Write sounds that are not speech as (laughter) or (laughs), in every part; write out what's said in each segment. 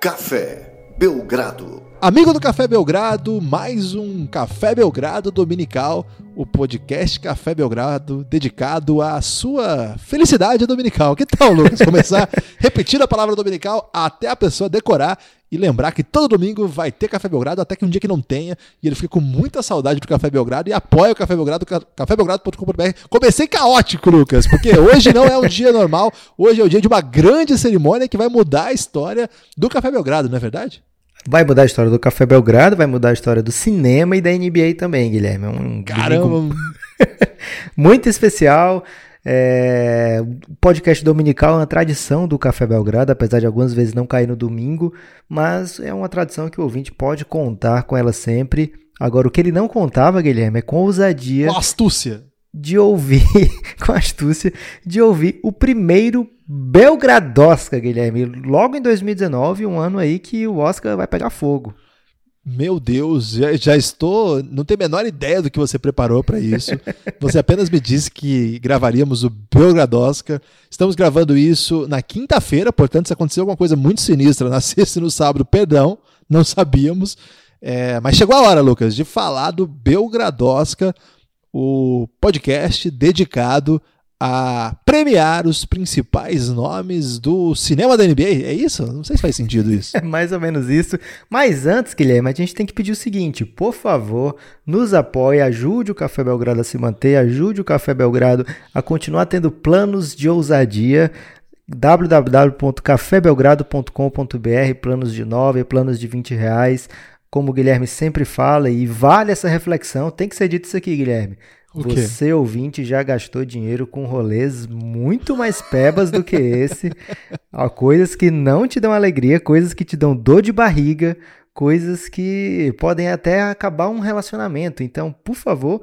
Café Belgrado. Amigo do Café Belgrado, mais um Café Belgrado dominical, o podcast Café Belgrado dedicado à sua felicidade dominical. Que tal, Lucas? Começar (laughs) repetindo a palavra dominical até a pessoa decorar e lembrar que todo domingo vai ter Café Belgrado, até que um dia que não tenha, e ele fica com muita saudade do Café Belgrado e apoia o Café Belgrado, cafébelgrado.com.br. Comecei caótico, Lucas, porque hoje não é um dia normal, hoje é o dia de uma grande cerimônia que vai mudar a história do Café Belgrado, não é verdade? Vai mudar a história do Café Belgrado, vai mudar a história do cinema e da NBA também, Guilherme. É um Caramba! (laughs) muito especial. É, o podcast dominical é uma tradição do Café Belgrado, apesar de algumas vezes não cair no domingo, mas é uma tradição que o ouvinte pode contar com ela sempre. Agora, o que ele não contava, Guilherme, é com ousadia. Com astúcia. De ouvir, (laughs) com astúcia, de ouvir o primeiro Belgradosca, Guilherme. Logo em 2019, um ano aí que o Oscar vai pegar fogo. Meu Deus, já, já, estou. Não tenho a menor ideia do que você preparou para isso. (laughs) Você apenas me disse que gravaríamos o Belgradosca. Estamos gravando isso na quinta-feira, portanto, se aconteceu alguma coisa muito sinistra na (laughs) sexta e no sábado, perdão, não sabíamos. É, mas chegou a hora, Lucas, de falar do Belgradosca, o podcast dedicado a premiar os principais nomes do cinema da NBA. É isso? Não sei se faz sentido isso. É mais ou menos isso. Mas antes, Guilherme, a gente tem que pedir o seguinte: por favor, nos apoie, ajude o Café Belgrado a se manter, ajude o Café Belgrado a continuar tendo planos de ousadia www.cafébelgrado.com.br, planos de 9, planos de 20 reais, como o Guilherme sempre fala, e vale essa reflexão, tem que ser dito isso aqui, Guilherme. Você, ouvinte, já gastou dinheiro com rolês muito mais pebas do que esse. coisas que não te dão alegria, coisas que te dão dor de barriga, coisas que podem até acabar um relacionamento. Então, por favor,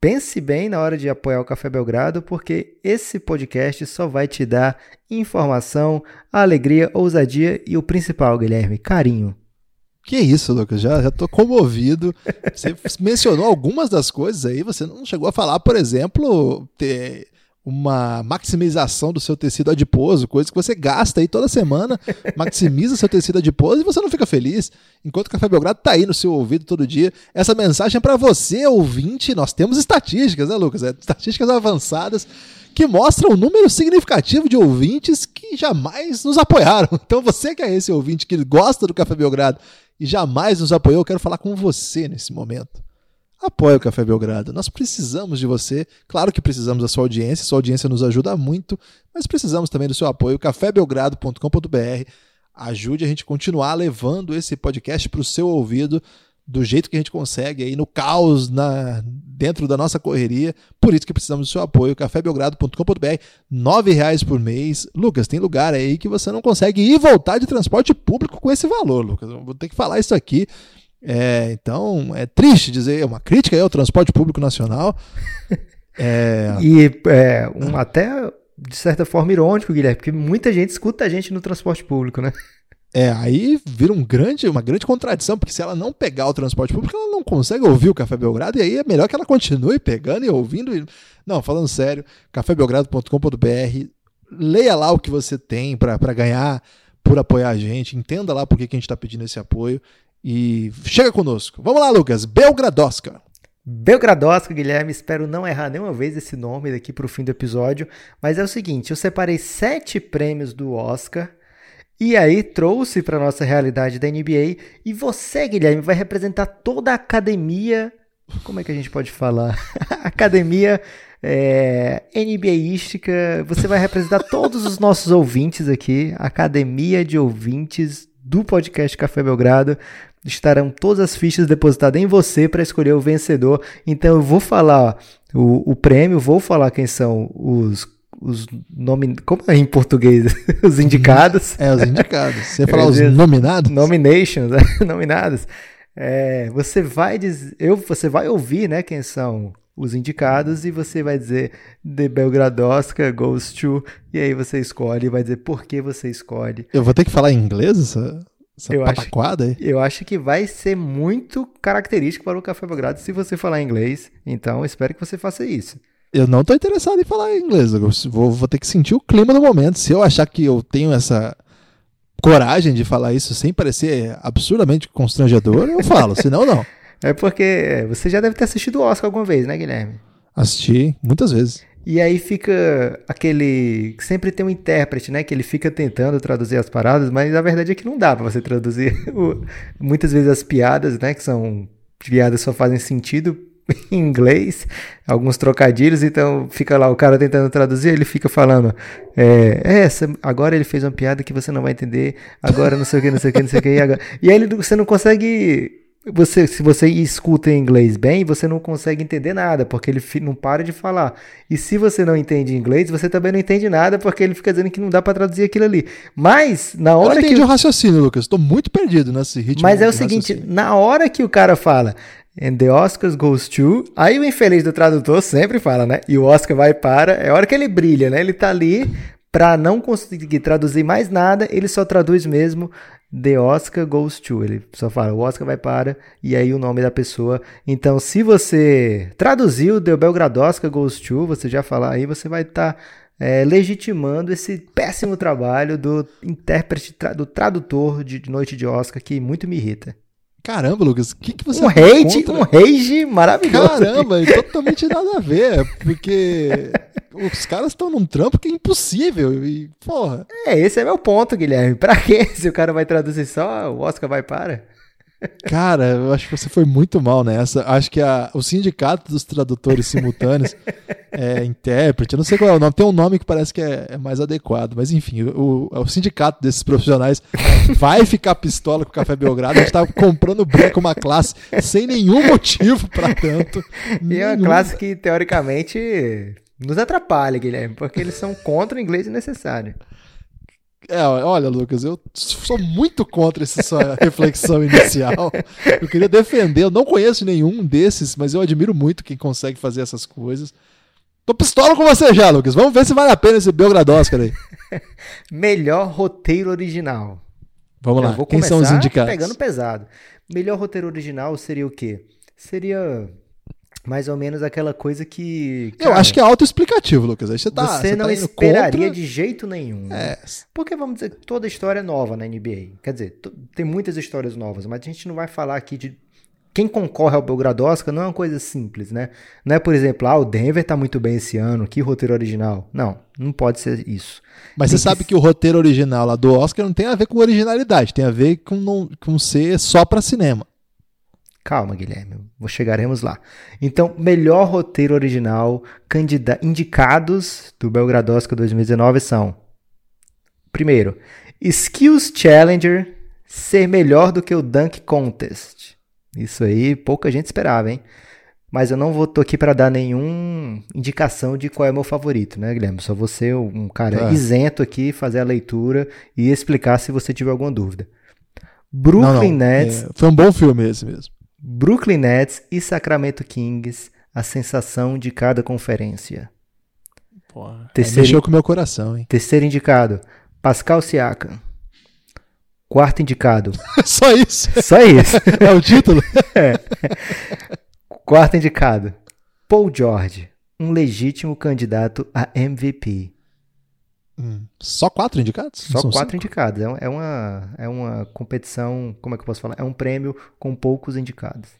pense bem na hora de apoiar o Café Belgrado, porque esse podcast só vai te dar informação, alegria, ousadia e o principal, Guilherme, carinho. Que isso, Lucas? Já, já tô comovido. Você (laughs) mencionou algumas das coisas aí, você não chegou a falar, por exemplo, ter uma maximização do seu tecido adiposo, coisa que você gasta aí toda semana, (laughs) maximiza seu tecido adiposo e você não fica feliz. Enquanto o Café Belgrado tá aí no seu ouvido todo dia. Essa mensagem é para você, ouvinte. Nós temos estatísticas, né, Lucas? É, estatísticas avançadas que mostram um número significativo de ouvintes que jamais nos apoiaram. (laughs) Então você que é esse ouvinte que gosta do Café Belgrado e jamais nos apoiou, quero falar com você nesse momento. Apoie o Café Belgrado. Nós precisamos de você. Claro que precisamos da sua audiência, sua audiência nos ajuda muito, mas precisamos também do seu apoio. cafébelgrado.com.br. Ajude a gente a continuar levando esse podcast para o seu ouvido do jeito que a gente consegue aí no caos na dentro da nossa correria. Por isso que precisamos do seu apoio. cafébelgrado.com.br, nove reais por mês. Lucas, tem lugar aí que você não consegue ir e voltar de transporte público com esse valor, Lucas. Vou ter que falar isso aqui. É, então, é triste dizer, é uma crítica aí ao transporte público nacional. (laughs) É... E é, um, até, de certa forma, irônico, Guilherme, porque muita gente escuta a gente no transporte público, né? É, aí vira um grande, uma grande contradição, porque se ela não pegar o transporte público, ela não consegue ouvir o Café Belgrado, e aí é melhor que ela continue pegando e ouvindo. E... Não, falando sério, cafébelgrado.com.br, leia lá o que você tem para ganhar por apoiar a gente, entenda lá por que, que a gente está pedindo esse apoio e chega conosco. Vamos lá, Lucas, Belgradosca. Belgradosca, Guilherme, espero não errar nenhuma vez esse nome daqui para o fim do episódio, mas é o seguinte, eu separei sete prêmios do Oscar e aí trouxe para nossa realidade da NBA e você, Guilherme, vai representar toda a academia. Como é que a gente pode falar? (laughs) academia é, NBAística. Você vai representar todos os nossos ouvintes aqui, academia de ouvintes do podcast Café Belgrado. Estarão todas as fichas depositadas em você para escolher o vencedor. Então eu vou falar o, o prêmio, vou falar quem são os os nomin... como é em português? (laughs) os indicados. É, os indicados. Você falar os nominados? Nominations, (laughs) é, nominados. É, você vai dizer, eu, você vai ouvir, né, quem são os indicados e você vai dizer The Belgradosca goes to e aí você escolhe e vai dizer por que você escolhe. Eu vou ter que falar em inglês essa, essa eu pataquada acho, aí? Eu acho que vai ser muito característico para o Café Belgrado se você falar inglês, então espero que você faça isso. Eu não tô interessado em falar inglês. Vou, vou ter que sentir o clima do momento. Se eu achar que eu tenho essa coragem de falar isso sem parecer absurdamente constrangedor, eu falo, senão não. (laughs) É porque você já deve ter assistido o Oscar alguma vez, né, Guilherme? Assisti muitas vezes. E aí fica aquele. Sempre tem um intérprete, né? Que ele fica tentando traduzir as paradas, mas a verdade é que não dá pra você traduzir. (laughs) Muitas vezes as piadas, né? Que são. Piadas só fazem sentido (laughs) em inglês, alguns trocadilhos, então fica lá o cara tentando traduzir, ele fica falando, é, é, essa, agora ele fez uma piada que você não vai entender, agora não sei o que, não sei o que, não sei o que, e, agora... (laughs) e aí ele, você não consegue você, se você escuta em inglês bem, você não consegue entender nada, porque ele não para de falar. E se você não entende inglês, você também não entende nada, porque ele fica dizendo que não dá para traduzir aquilo ali. Mas, na hora eu entendi que. o raciocínio, Lucas. Estou muito perdido nesse ritmo. Mas é o seguinte: raciocínio. na hora que o cara fala. And the Oscars goes to. Aí o infeliz do tradutor sempre fala, né? E o Oscar vai para. É a hora que ele brilha, né? Ele tá ali para não conseguir traduzir mais nada, ele só traduz mesmo The Oscar Goes To. Ele só fala, o Oscar vai para, e aí o nome da pessoa. Então, se você traduziu The Belgrado Oscar Goes To, você já falar aí, você vai estar tá, é, legitimando esse péssimo trabalho do intérprete, do tradutor de Noite de Oscar, que muito me irrita. Caramba, Lucas, o que, que você Um hate, contra? um rage maravilhoso. Caramba, totalmente nada a ver, porque os caras estão num trampo que é impossível e, porra. É, esse é meu ponto, Guilherme. Pra quê? Se o cara vai traduzir só, o Oscar vai para. Cara, eu acho que você foi muito mal nessa. Acho que a, o sindicato dos tradutores simultâneos, é, intérprete, eu não sei qual é o nome, tem um nome que parece que é, é mais adequado, mas enfim, o, o, sindicato desses profissionais vai ficar pistola com o Café Belgrado. A gente tá comprando branco uma classe sem nenhum motivo para tanto. E nenhum. é uma classe que, teoricamente, nos atrapalha, Guilherme, porque eles são contra o inglês necessário. É, olha, Lucas, eu sou muito contra essa sua (laughs) reflexão inicial. Eu queria defender, eu não conheço nenhum desses, mas eu admiro muito quem consegue fazer essas coisas. Tô pistola com você já, Lucas. Vamos ver se vale a pena esse Belgrado Oscar aí. (laughs) Melhor roteiro original. Vamos lá, quem são os indicados? pegando pesado. Melhor roteiro original seria o quê? Seria mais ou menos aquela coisa que. Cara, eu acho que é autoexplicativo, Lucas. Aí você tá. Você, você não tá esperaria contra... de jeito nenhum. É. Porque, vamos dizer, toda história é nova na NBA. Quer dizer, tem muitas histórias novas, mas a gente não vai falar aqui de. Quem concorre ao Belgrado Oscar não é uma coisa simples, né? Não é, por exemplo, ah, o Denver tá muito bem esse ano, que roteiro original. Não, não pode ser isso. Mas tem você que... sabe que o roteiro original lá do Oscar não tem a ver com originalidade, tem a ver com, não, com ser só para cinema. Calma, Guilherme, chegaremos lá. Então, melhor roteiro original, indicados do Belgrado Oscar 2019 são: primeiro, Skills Challenger ser melhor do que o Dunk Contest. Isso aí pouca gente esperava, hein? Mas eu não vou tô aqui para dar nenhuma indicação de qual é o meu favorito, né, Guilherme? Só você, um cara é. isento aqui, fazer a leitura e explicar se você tiver alguma dúvida. Brooklyn não, não. Nets. É, foi um bom filme esse mesmo. Brooklyn Nets e Sacramento Kings, a sensação de cada conferência. Porra, terceiro, mexeu com o meu coração, hein? Terceiro indicado, Pascal Siakam. Quarto indicado. (laughs) Só isso? Só isso. (laughs) é o título? (laughs) é. Quarto indicado, Paul George, um legítimo candidato a MVP. Hum. Só quatro indicados? Só quatro cinco? indicados. É, é, uma, é uma competição, como é que eu posso falar? É um prêmio com poucos indicados.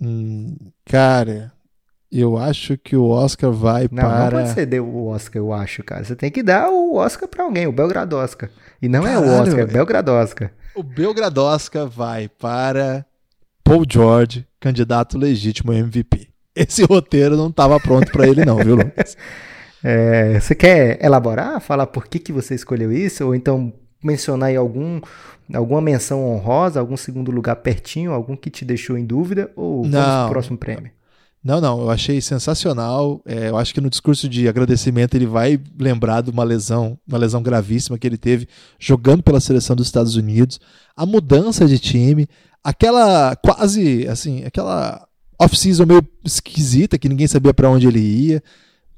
Hum, cara, eu acho que o Oscar vai não, para. Não pode ser o Oscar, eu acho, cara. Você tem que dar o Oscar para alguém, o Belgrado Oscar. E não Caralho, é o Oscar, é o Belgrado Oscar. O Belgrado Oscar vai para Paul George, candidato legítimo MVP. Esse roteiro não estava pronto para ele, não, viu, Lucas? (laughs) É, você quer elaborar, falar por que, que você escolheu isso? Ou então mencionar aí algum, alguma menção honrosa, algum segundo lugar pertinho, algum que te deixou em dúvida? Ou não, vamos pro próximo prêmio? Não, não, eu achei sensacional. É, eu acho que no discurso de agradecimento ele vai lembrar de uma lesão, uma lesão gravíssima que ele teve jogando pela seleção dos Estados Unidos, a mudança de time, aquela quase assim, aquela off-season meio esquisita que ninguém sabia para onde ele ia.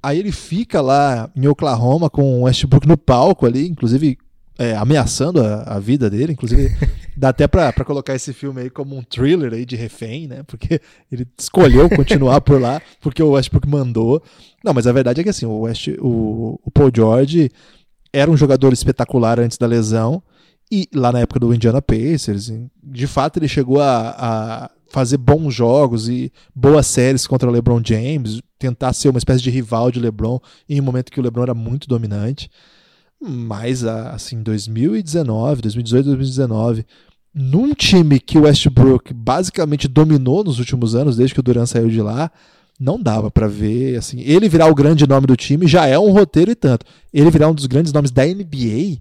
Aí ele fica lá em Oklahoma com o Westbrook no palco ali, inclusive é, ameaçando a, a, vida dele. Inclusive, (laughs) dá até pra, pra colocar esse filme aí como um thriller aí de refém, né? Porque ele escolheu continuar por lá, porque o Westbrook mandou. Não, mas a verdade é que assim, o, West, o, o Paul George era um jogador espetacular antes da lesão. E lá na época do Indiana Pacers, de fato ele chegou a, a fazer bons jogos e boas séries contra o LeBron James, tentar ser uma espécie de rival de LeBron em um momento que o LeBron era muito dominante. Mas assim, 2019, 2018, 2019, num time que o Westbrook basicamente dominou nos últimos anos, desde que o Durant saiu de lá, não dava para ver, assim, ele virar o grande nome do time já é um roteiro e tanto. Ele virar um dos grandes nomes da NBA,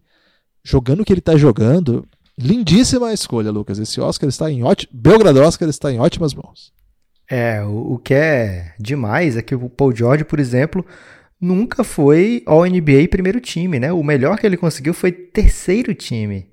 jogando o que ele tá jogando, lindíssima escolha, Lucas. Esse Oscar está em ótimo, Belgrado Oscar está em ótimas mãos. É, o, o que é demais é que o Paul George, por exemplo, nunca foi All NBA primeiro time, né? O melhor que ele conseguiu foi terceiro time.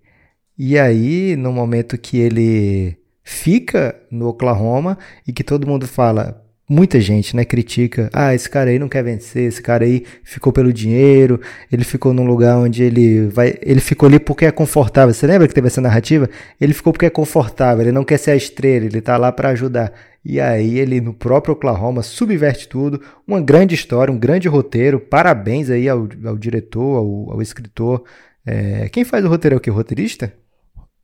E aí, no momento que ele fica no Oklahoma e que todo mundo fala, muita gente, né, critica, ah, esse cara aí não quer vencer, esse cara aí ficou pelo dinheiro, ele ficou num lugar onde ele vai, ele ficou ali porque é confortável. Você lembra que teve essa narrativa? Ele ficou porque é confortável, ele não quer ser a estrela, ele tá lá para ajudar. E aí ele no próprio Oklahoma subverte tudo, uma grande história, um grande roteiro. Parabéns aí ao, ao diretor, ao, ao escritor. É, quem faz o roteiro é o que? O roteirista?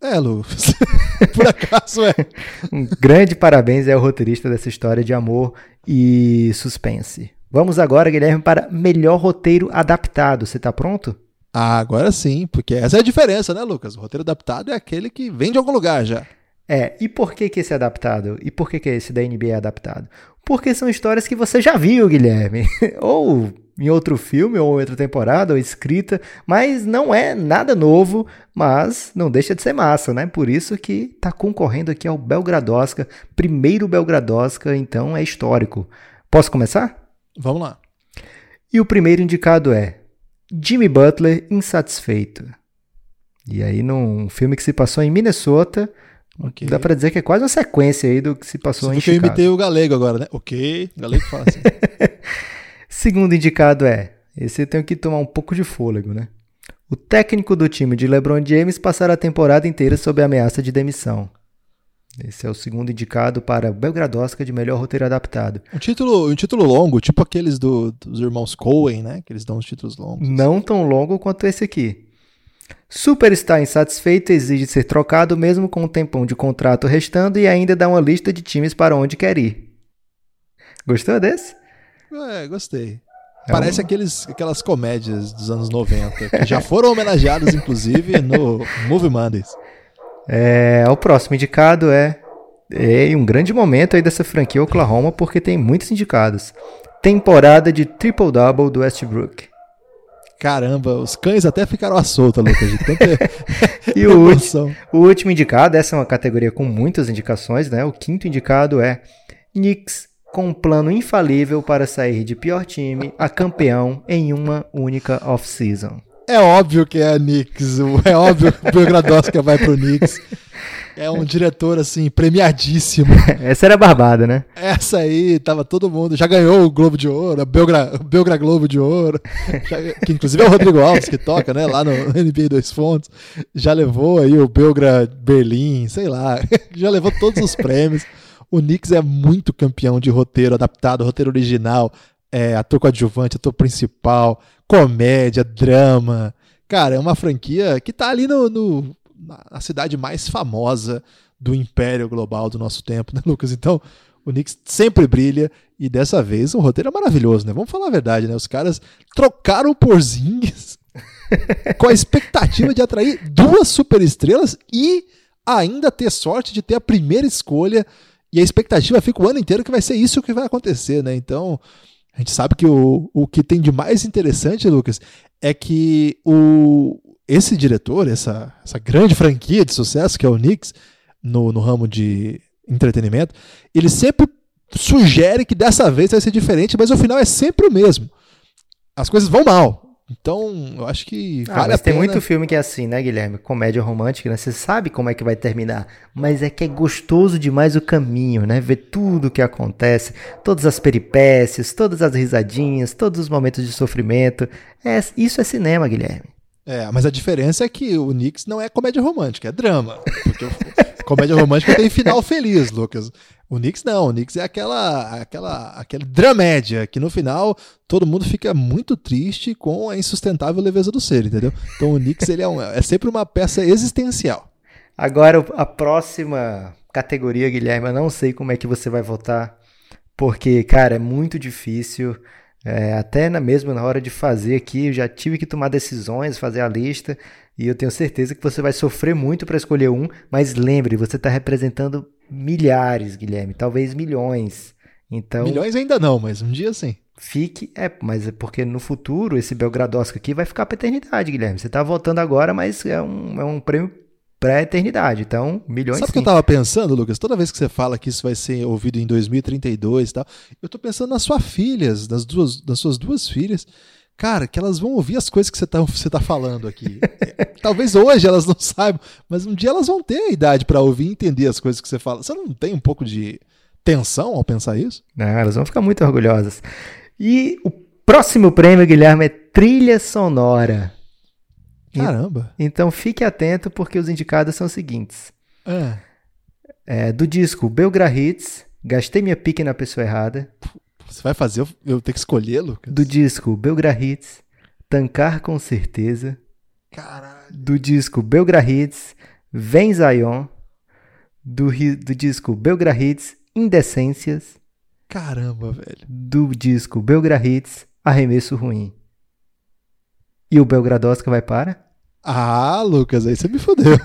É, Lu. (laughs) Por acaso é. um grande parabéns ao roteirista dessa história de amor e suspense. Vamos agora, Guilherme, para melhor roteiro adaptado. Você está pronto? Ah, agora sim, porque essa é a diferença, né, Lucas? O roteiro adaptado é aquele que vem de algum lugar já. É, e por que, que esse é adaptado? E por que, que esse da NBA é adaptado? Porque são histórias que você já viu, Guilherme. (laughs) ou em outro filme, ou outra temporada, ou escrita, mas não é nada novo, mas não deixa de ser massa, né? Por isso que tá concorrendo aqui ao Belgradosca, primeiro Belgradosca, então é histórico. Posso começar? Vamos lá. E o primeiro indicado é Jimmy Butler Insatisfeito. E aí, num filme que se passou em Minnesota, Okay. Dá pra dizer que é quase uma sequência aí do que se passou em Chicago. eu imitei o galego agora, né? Ok, galego fala assim. (laughs) Segundo indicado é, esse eu tenho que tomar um pouco de fôlego, né? O técnico do time de LeBron James passará a temporada inteira sob ameaça de demissão. Esse é o segundo indicado para Belgrado Oscar de melhor roteiro adaptado. Um título, um título longo, tipo aqueles do, dos irmãos Coen, né? Que eles dão os títulos longos. Não tão longo quanto esse aqui. Superstar insatisfeito exige ser trocado mesmo com um tempão de contrato restando e ainda dá uma lista de times para onde quer ir. Gostou desse? É, gostei. É Parece um... aqueles, aquelas comédias dos anos 90, que já foram homenageadas, inclusive, no Movie Mondays. É, o próximo indicado é, é um grande momento aí dessa franquia Oklahoma, porque tem muitos indicados. Temporada de triple-double do Westbrook. Caramba, os cães até ficaram à solta, Lucas, de tanta (laughs) E o, último, o último indicado, essa é uma categoria com muitas indicações, né? O quinto indicado é Knicks com um plano infalível para sair de pior time a campeão em uma única off-season. É óbvio que é a Knicks, é óbvio que o Belgradowska vai pro Knicks. É um diretor, assim, premiadíssimo. (laughs) Essa era barbada, né? Essa aí, tava todo mundo. Já ganhou o Globo de Ouro, o Belgra, Belgra Globo de Ouro. Já, que inclusive é o Rodrigo Alves que toca, né? Lá no (laughs) NBA Dois Fontes. Já levou aí o Belgra Berlim, sei lá. (laughs) Já levou todos os prêmios. O Knicks é muito campeão de roteiro adaptado, roteiro original, é, ator coadjuvante, ator principal, comédia, drama. Cara, é uma franquia que tá ali no, no na cidade mais famosa do império global do nosso tempo, (laughs) né, Lucas? Então, o Knicks sempre brilha e dessa vez o roteiro é maravilhoso, né? Vamos falar a verdade, né? Os caras trocaram por Zings (laughs) com a expectativa de atrair duas superestrelas e ainda ter sorte de ter a primeira escolha e a expectativa fica o ano inteiro que vai ser isso que vai acontecer, né? Então, a gente sabe que o, o que tem de mais interessante, Lucas, é que o, esse diretor, essa, essa grande franquia de sucesso que é o Knicks, no, no ramo de entretenimento, ele sempre sugere que dessa vez vai ser diferente, mas o final é sempre o mesmo. As coisas vão mal. Então, eu acho que ah, vale a pena. Tem muito filme que é assim, né, Guilherme? Comédia romântica, né? Você sabe como é que vai terminar, mas é que é gostoso demais o caminho, né? Ver tudo o que acontece, todas as peripécias, todas as risadinhas, todos os momentos de sofrimento. É, isso é cinema, Guilherme. É, mas a diferença é que o Knicks não é comédia romântica, é drama. Porque comédia romântica tem final feliz, Lucas. O Knicks não, o Knicks é aquela, aquela, aquele dramédia que no final todo mundo fica muito triste com a insustentável leveza do ser, entendeu? Então o Knicks ele é, um, é sempre uma peça existencial. Agora a próxima categoria, Guilherme, eu não sei como é que você vai votar, porque, cara, é muito difícil. É, até na, mesmo na hora de fazer aqui, eu já tive que tomar decisões, fazer a lista, e eu tenho certeza que você vai sofrer muito para escolher um, mas lembre, você está representando milhares, Guilherme, talvez milhões. Então, milhões ainda não, mas um dia sim. Fique, é, mas é porque no futuro esse Belgradosca aqui vai ficar para eternidade, Guilherme. Você está votando agora, mas é um, é um prêmio pré-eternidade. Então, milhões Sabe o que eu tava pensando, Lucas? Toda vez que você fala que isso vai ser ouvido em 2032 e tal, eu tô pensando nas suas filhas, nas, duas, nas suas duas filhas. Cara, que elas vão ouvir as coisas que você tá, você tá falando aqui. (laughs) Talvez hoje elas não saibam, mas um dia elas vão ter a idade para ouvir e entender as coisas que você fala. Você não tem um pouco de tensão ao pensar isso? Não, elas vão ficar muito orgulhosas. E o próximo prêmio, Guilherme, é trilha sonora. Caramba! Então fique atento porque os indicados são os seguintes. É. É, do disco Belgra Hits, Gastei Minha Pique na Pessoa Errada. Você vai fazer eu, eu ter que escolher, Lucas? Do disco Belgra Hits, Tancar com Certeza. Caralho. Do disco Belgra Hits, Vem Zion. Do, do disco Belgra Hits, Indecências. Caramba, velho. Do disco Belgra Hits, Arremesso Ruim. E o Belgradosca vai para? Ah, Lucas, aí você me fodeu. (laughs)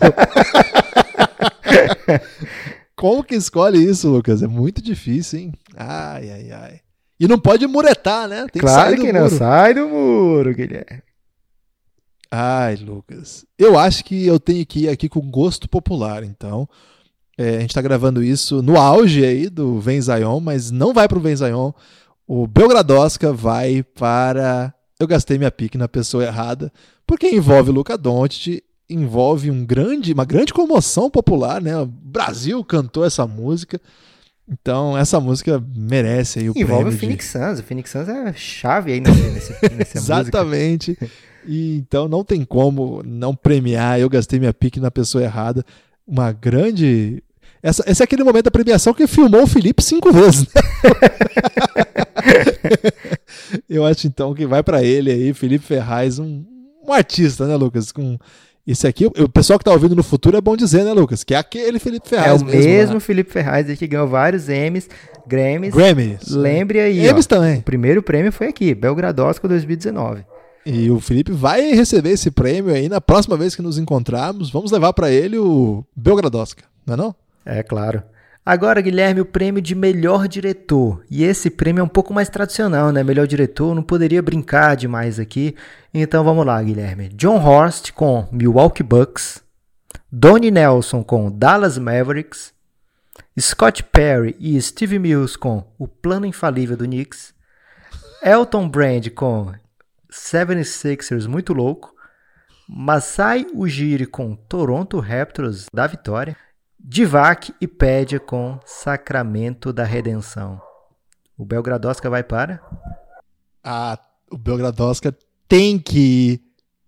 Como que escolhe isso, Lucas? É muito difícil, hein? Ai, ai, ai. E não pode muretar, né? Tem claro que, que não. Sai do muro, Guilherme. Ai, Lucas. Eu acho que eu tenho que ir aqui com gosto popular, então. É, a gente está gravando isso no auge aí do Vem Zion, mas não vai para o Vem Zion. O Belgradosca vai para eu gastei minha pique na pessoa errada, porque envolve Luca Doncic, envolve um grande, uma grande comoção popular, né? O Brasil cantou essa música. Então, essa música merece aí o Envolve prêmio o Phoenix de... Suns. O Phoenix Suns é chave aí nesse, nesse, (laughs) nessa Exatamente. E, então, não tem como não premiar. Eu gastei minha pique na pessoa errada. Uma grande... Essa, esse é aquele momento da premiação que filmou o Felipe cinco vezes. Né? (laughs) Eu acho então que vai para ele aí, Felipe Ferraz, um, um, artista, né, Lucas? Com esse aqui, o pessoal que tá ouvindo no futuro é bom dizer, né, Lucas? Que é aquele Felipe Ferraz. É o mesmo, mesmo Felipe Ferraz que ganhou vários Emmys, Grammys. Grammys. Lembre aí. Também. O primeiro prêmio foi aqui, Belgradosco 2019. E o Felipe vai receber esse prêmio aí na próxima vez que nos encontrarmos. Vamos levar para ele o Belgradosca, não é não? É claro. Agora, Guilherme, o prêmio de melhor diretor. E esse prêmio é um pouco mais tradicional, né? Melhor diretor, não poderia brincar demais aqui. Então vamos lá, Guilherme. John Horst com Milwaukee Bucks. Donnie Nelson com Dallas Mavericks. Scott Perry e Steve Mills com O Plano Infalível do Knicks. Elton Brand com 76ers Muito Louco. Masai Ujiri com Toronto Raptors da Vitória. Divac e Pédia com Sacramento da Redenção. O Belgradosca vai para? Ah, o Belgradosca tem que ir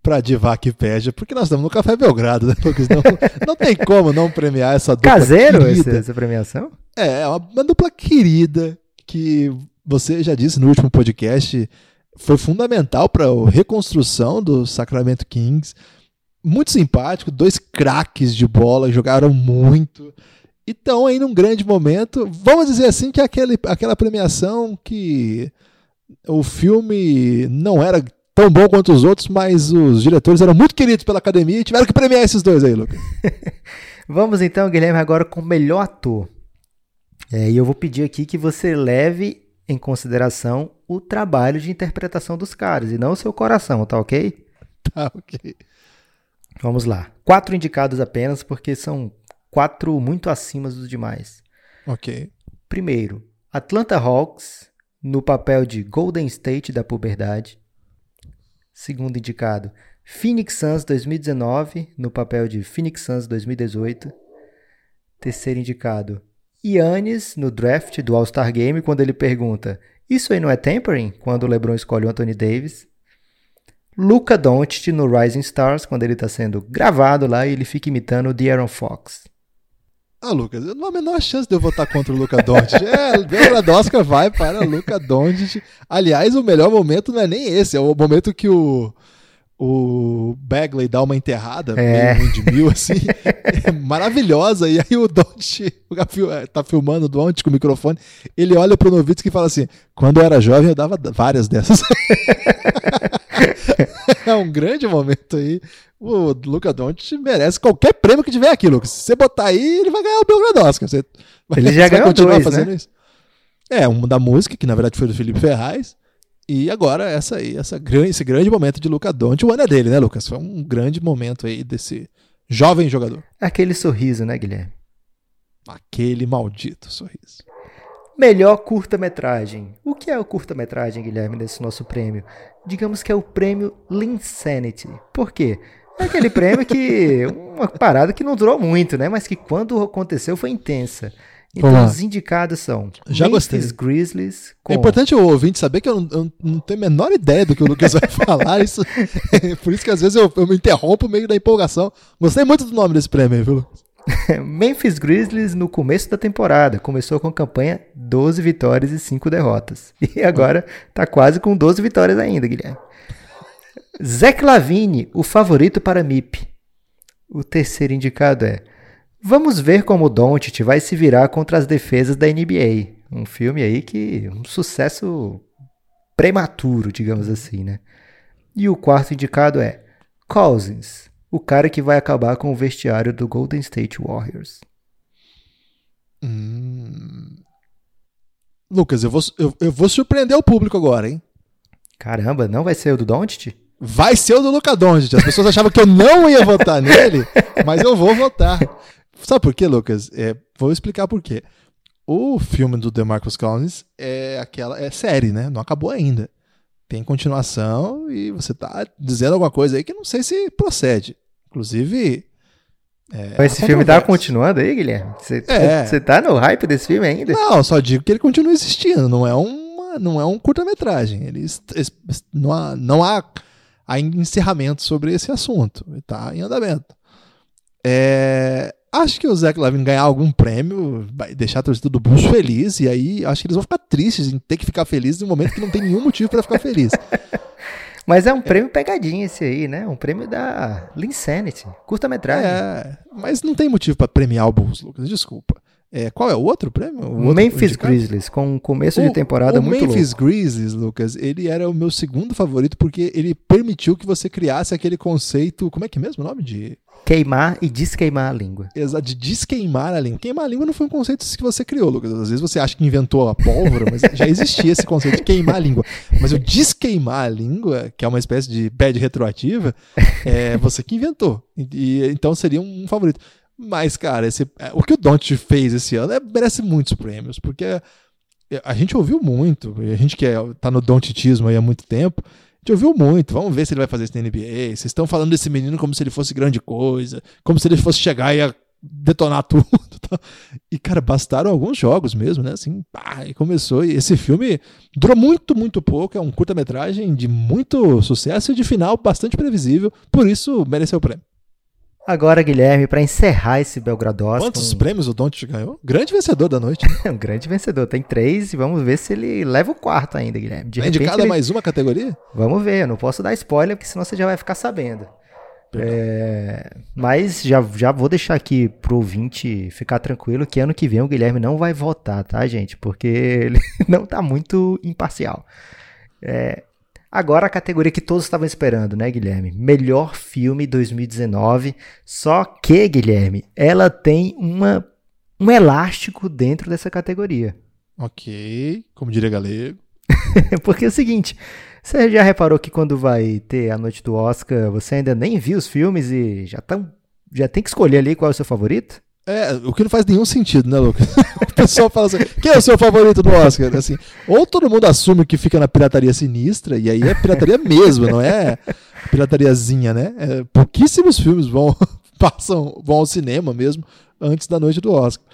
para Divac e Pédia, porque nós estamos no Café Belgrado, né, Lucas? Não, (laughs) não tem como não premiar essa dupla Caseiro esse, essa premiação? É, é uma, uma dupla querida que você já disse no último podcast foi fundamental para a reconstrução do Sacramento Kings muito simpático, dois craques de bola, jogaram muito. E estão aí num grande momento. Vamos dizer assim que aquele, aquela premiação que o filme não era tão bom quanto os outros, mas os diretores eram muito queridos pela academia e tiveram que premiar esses dois aí, Lucas. (laughs) Vamos então, Guilherme, agora com o melhor ator. É, e eu vou pedir aqui que você leve em consideração o trabalho de interpretação dos caras e não o seu coração, tá ok? Tá ok. Vamos lá. Quatro indicados apenas, porque são quatro muito acima dos demais. Ok. Primeiro, Atlanta Hawks, no papel de Golden State da puberdade. Segundo indicado, Phoenix Suns 2019, no papel de Phoenix Suns 2018. Terceiro indicado, Yannis, no draft do All-Star Game, quando ele pergunta: Isso aí não é tampering? Quando o LeBron escolhe o Anthony Davis. Luca Doncic no Rising Stars, quando ele está sendo gravado lá e ele fica imitando o De'Aaron Fox. Ah, Lucas, não há a menor chance de eu votar contra o Luca Doncic. É, Belgrado Oscar vai para Luca Doncic. Aliás, o melhor momento não é nem esse, é o momento que o o Bagley dá uma enterrada, É. meio de mil, assim, é maravilhosa. E aí o Don't tá filmando o Don't com o microfone, ele olha pro Novitsky e fala assim: quando eu era jovem eu dava várias dessas. (laughs) (laughs) é um grande momento aí. O Luca Doncic merece qualquer prêmio que tiver aqui, Lucas. Se você botar aí, ele vai ganhar o Belgrado Oscar. Você, Ele já vai ganhou continuar dois, fazendo né? isso? É, um da música, que na verdade foi do Felipe Ferraz. E agora essa aí, essa grande, esse grande momento de Luca Doncic. O ano é dele, né, Lucas? Foi um grande momento aí desse jovem jogador. Aquele sorriso, né, Guilherme? Aquele maldito sorriso. Melhor curta-metragem. O que é o curta-metragem, Guilherme, desse nosso prêmio? Digamos que é o prêmio Linsanity. Por quê? É aquele prêmio que. (laughs) Uma parada que não durou muito, né? Mas que quando aconteceu foi intensa. Então Vamos lá. os indicados são Já gostei. Memphis Grizzlies com É importante o ouvinte saber que eu não, eu não tenho a menor ideia do que o Lucas vai (laughs) falar. Isso, por isso que às vezes eu, eu me interrompo meio da empolgação. Gostei muito do nome desse prêmio viu? (laughs) Memphis Grizzlies no começo da temporada. Começou com campanha 12 vitórias e 5 derrotas. E agora tá quase com 12 vitórias ainda, Guilherme. Zach Lavine, o favorito para MIP. O terceiro indicado é Vamos ver como o Doncic vai se virar contra as defesas da NBA. Um filme aí que um sucesso prematuro, digamos assim, né? E o quarto indicado é Cousins, o cara que vai acabar com o vestiário do Golden State Warriors. Hum. Lucas, eu vou, eu, eu vou surpreender o público agora, hein? Caramba, não vai ser o do Doncic? Vai ser o do Luca Doncic. As pessoas achavam que eu não ia votar nele, mas eu vou votar. Sabe por quê, Lucas? É, vou explicar por quê. O filme do DeMarcus Cousins é aquela é série, né? Não acabou ainda. Tem continuação e você tá dizendo alguma coisa aí que não sei se procede. Inclusive, é, Esse filme tá continuando aí, Guilherme? Você É. tá no hype desse filme ainda? Não, só digo que ele continua existindo. Não é uma, não é um curta-metragem. Não há, não há, há encerramento sobre esse assunto. Ele está em andamento. É, acho que o Zach Lavine ganhar algum prêmio vai deixar a torcida do Bulls feliz e aí acho que eles vão ficar tristes em ter que ficar felizes no momento que não tem nenhum motivo para ficar feliz. (laughs) Mas é um prêmio pegadinha esse aí, né? Um prêmio da Linsanity, curta-metragem. É, mas não tem motivo para premiar o Bulls, Lucas. Desculpa. É, qual é o outro prêmio? O outro Memphis indicado? Grizzlies, com um começo de O- temporada o muito Memphis louco. Grizzlies, Lucas, ele era o meu segundo favorito porque ele permitiu que você criasse aquele conceito, como é que é mesmo o nome de Queimar e desqueimar a língua. exa- de desqueimar a língua. Queimar a língua não foi um conceito que você criou, Lucas. Às vezes você acha que inventou a pólvora, mas já existia esse conceito de queimar a língua. Mas o desqueimar a língua, que é uma espécie de bad retroativa, é você que inventou. E- então seria um favorito. Mas, cara, esse, é, o que o Don't fez esse ano é- merece muitos prêmios, porque é, a gente ouviu muito, a gente que é, tá no Dontitismo aí há muito tempo, a gente ouviu muito. Vamos ver se ele vai fazer isso na NBA. Vocês estão falando desse menino como se ele fosse grande coisa, como se ele fosse chegar e ia detonar (laughs) tudo. tá? E, cara, bastaram alguns jogos mesmo, né? Assim, pá, e começou. E esse filme durou muito, muito pouco. É um curta-metragem de muito sucesso e de final bastante previsível. Por isso, mereceu o prêmio. Agora, Guilherme, para encerrar esse Belgrado Oscar, Quantos um, prêmios o Don't ganhou? Grande vencedor da noite. Né? (laughs) um grande vencedor. Tem três e vamos ver se ele leva o quarto ainda, Guilherme. De Tá repente, indicado a ele- mais uma categoria? Vamos ver, eu não posso dar spoiler, porque senão você já vai ficar sabendo. É, mas já, já vou deixar aqui pro ouvinte ficar tranquilo que ano que vem o Guilherme não vai votar, tá, gente? Porque ele (laughs) não tá muito imparcial. É, agora a categoria que todos estavam esperando, né, Guilherme? Melhor filme 2019. Só que, Guilherme, ela tem uma, um elástico dentro dessa categoria. Ok, como diria galego. (laughs) Porque é o seguinte, você já reparou que quando vai ter a noite do Oscar, você ainda nem viu os filmes e já, tão, já tem que escolher ali qual é o seu favorito? É, o que não faz nenhum sentido, né, Lucas? (laughs) o pessoal fala assim: quem é o seu favorito do Oscar? Assim, ou todo mundo assume que fica na pirataria sinistra, e aí é pirataria mesmo, não é piratariazinha, né? É, pouquíssimos filmes vão, (laughs) passam, vão ao cinema mesmo antes da noite do Oscar.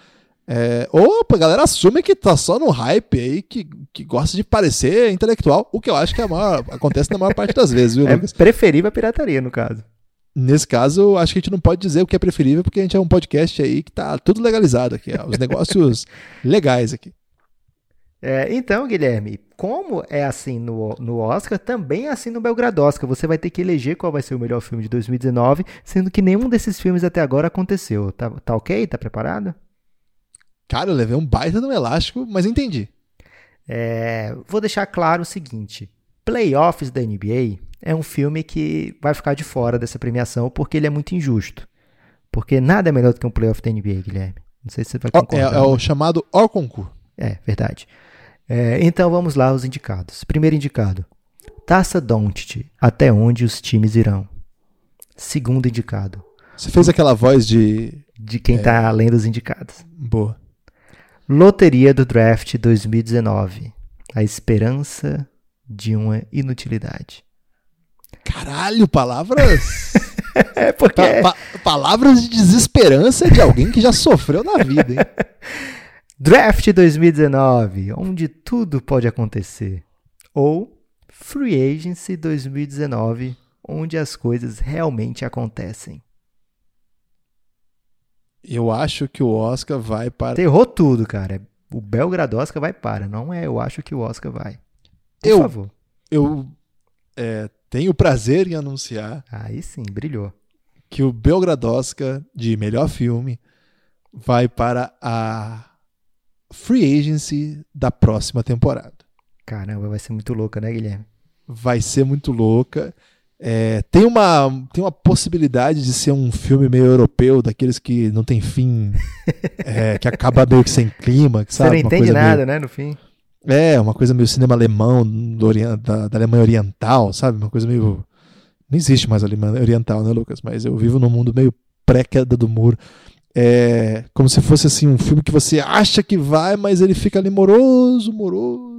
É, ou a galera assume que tá só no hype aí, que, que gosta de parecer intelectual, o que eu acho que é a maior, acontece na maior parte das vezes, viu, É Lucas? preferível a pirataria, no caso. Nesse caso, acho que a gente não pode dizer o que é preferível, porque a gente é um podcast aí que tá tudo legalizado aqui, ó, os (laughs) negócios legais aqui. É, então, Guilherme, como é assim no, no Oscar, também é assim no Belgrado Oscar. Você vai ter que eleger qual vai ser o melhor filme de 2019, sendo que nenhum desses filmes até agora aconteceu. Tá, tá ok? Tá preparado? Cara, eu levei um baita no elástico, mas entendi. É, vou deixar claro o seguinte: Playoffs da NBA é um filme que vai ficar de fora dessa premiação porque ele é muito injusto. Porque nada é melhor do que um playoff da NBA, Guilherme. Não sei se você vai concordar. É, é o chamado Or Concurso. É, verdade. É, então vamos lá os indicados. Primeiro indicado, Taça Doncic, até onde os times irão. Segundo indicado. Você fez aquela voz de de quem está é. além dos indicados. Boa. Loteria do Draft 2019. A esperança de uma inutilidade. Caralho, palavras. (laughs) é porque. Pa pa palavras de desesperança de alguém que já sofreu na vida, hein? (laughs) Draft 2019, onde tudo pode acontecer. Ou Free Agency 2019, onde as coisas realmente acontecem. Eu acho que o Oscar vai para. Você errou tudo, cara. O Belgrado Oscar vai para. Não é eu acho que o Oscar vai. Por eu, favor. Eu é, tenho o prazer em anunciar. Aí sim, brilhou. Que o Belgrado Oscar de melhor filme vai para a free agency da próxima temporada. Caramba, vai ser muito louca, né, Guilherme? Vai ser muito louca. É, tem, uma, tem uma possibilidade de ser um filme meio europeu, daqueles que não tem fim, (laughs) é, que acaba meio que sem clima, sabe? Você não entende nada, meio... né, no fim. É, uma coisa meio cinema alemão, da, da Alemanha Oriental, sabe? Uma coisa meio. Não existe mais Alemanha Oriental, né, Lucas? Mas eu vivo num mundo meio pré-queda do muro. É como se fosse assim um filme que você acha que vai, mas ele fica ali moroso, moroso.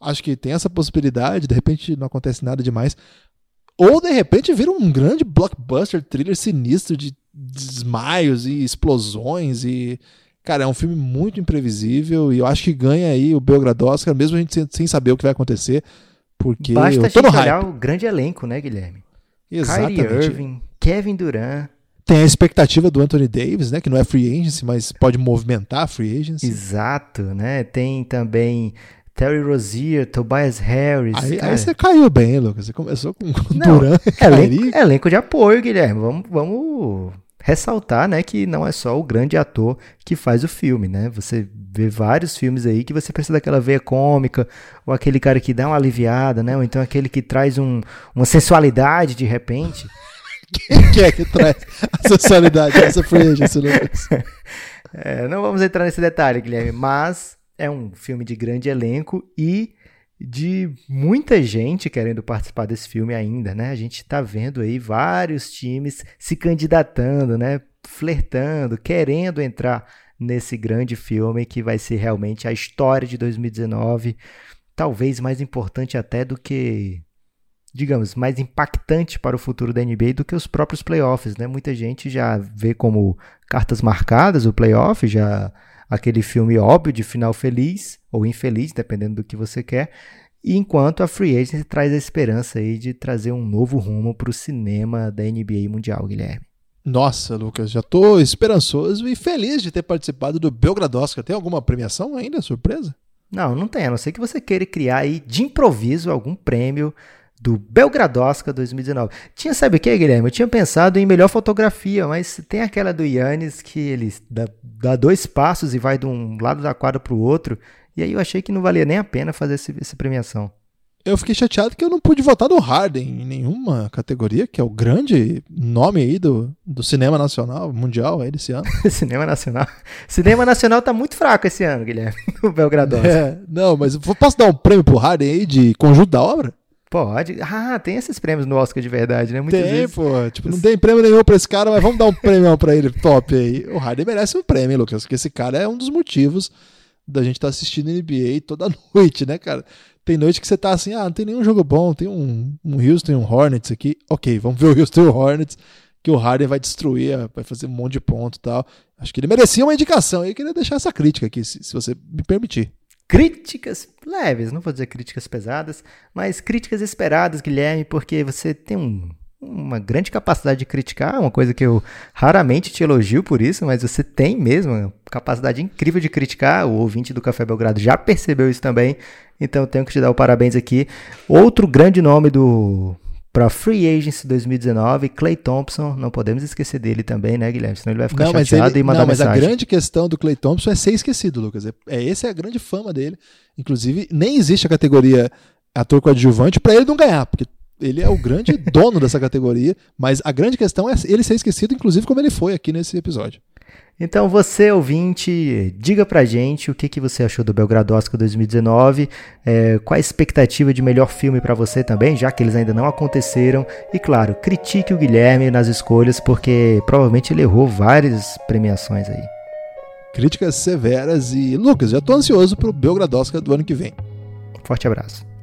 Acho que tem essa possibilidade, de repente não acontece nada demais. Ou de repente vira um grande blockbuster, thriller sinistro de desmaios e explosões e cara, é um filme muito imprevisível e eu acho que ganha aí o Belgrado Oscar, mesmo a gente sem, sem saber o que vai acontecer, porque Basta eu tô no hype. o grande elenco, né, Guilherme? Exatamente. Kyrie Irving, Kevin Durant, tem a expectativa do Anthony Davis, né? Que não é free agency, mas pode movimentar a free agency. Exato, né? Tem também Terry Rozier, Tobias Harris. Aí, aí você caiu bem, Lucas. Você começou com não, Durant, elenco, elenco de apoio, Guilherme. Vamos, vamos ressaltar, né, que não é só o grande ator que faz o filme, né? Você vê vários filmes aí que você precisa daquela veia cômica, ou aquele cara que dá uma aliviada, né? Ou então aquele que traz um, uma sensualidade de repente. (laughs) Quem que é que traz a sensualidade nessa free agency, Lucas? (laughs) É, não vamos entrar nesse detalhe, Guilherme, mas é um filme de grande elenco e de muita gente querendo participar desse filme ainda, né? A gente está vendo aí vários times se candidatando, né? Flertando, querendo entrar nesse grande filme que vai ser realmente a história de 2019, talvez mais importante até do que digamos, mais impactante para o futuro da NBA do que os próprios playoffs, né? Muita gente já vê como cartas marcadas o playoff, já aquele filme óbvio de final feliz ou infeliz, dependendo do que você quer. E enquanto a Free Agency traz a esperança aí de trazer um novo rumo para o cinema da NBA mundial, Guilherme. Nossa, Lucas, já estou esperançoso e feliz de ter participado do Belgrado Oscar. Tem alguma premiação ainda, surpresa? Não, não tem, a não ser que você queira criar aí de improviso algum prêmio do Belgradosca 2019. Tinha, sabe o que, Guilherme? Eu tinha pensado em melhor fotografia, mas tem aquela do Yannis que ele dá, dá dois passos e vai de um lado da quadra para o outro. E aí eu achei que não valia nem a pena fazer esse, essa premiação. Eu fiquei chateado que eu não pude votar no Harden em nenhuma categoria, que é o grande nome aí do, do cinema nacional, mundial aí desse ano. (laughs) cinema nacional. Cinema nacional tá muito fraco esse ano, Guilherme, (laughs) no Belgradão. É, não, mas posso dar um prêmio pro Harden aí de conjunto da obra? Pode. Ah, tem esses prêmios no Oscar de verdade, né? Muitas tem, vezes... pô. Tipo, não tem prêmio nenhum pra esse cara, mas vamos dar um prêmio pra ele top aí. O Harden merece um prêmio, Lucas, porque esse cara é um dos motivos da gente estar tá assistindo NBA toda (laughs) noite, né, cara? Tem noite que você tá assim, ah, não tem nenhum jogo bom, tem um, um Houston um Hornets aqui. Ok, vamos ver o Houston e o Hornets, que o Harden vai destruir, vai fazer um monte de ponto e tal. Acho que ele merecia uma indicação eu queria deixar essa crítica aqui, se, se você me permitir críticas leves, não vou dizer críticas pesadas, mas críticas esperadas, Guilherme, porque você tem um uma grande capacidade de criticar, uma coisa que eu raramente te elogio por isso, mas você tem mesmo capacidade incrível de criticar. O ouvinte do Café Belgrado já percebeu isso também, então eu tenho que te dar o parabéns aqui. Outro grande nome do para Free Agency 2019, Clay Thompson, não podemos esquecer dele também, né, Guilherme? Senão ele vai ficar não, chateado ele, e mandar não, mas mensagem. a grande questão do Clay Thompson é ser esquecido, Lucas. É, é essa é a grande fama dele. Inclusive, nem existe a categoria ator coadjuvante para ele não ganhar, porque ele é o grande (laughs) dono dessa categoria, mas a grande questão é ele ser esquecido, inclusive como ele foi aqui nesse episódio. Então você, ouvinte, diga pra gente o que, que você achou do Belgrado Oscar 2019, é, qual a expectativa de melhor filme para você também, já que eles ainda não aconteceram. E claro, critique o Guilherme nas escolhas, porque provavelmente ele errou várias premiações aí. Críticas severas e, Lucas, já tô ansioso pro Belgrado Oscar do ano que vem. Forte abraço.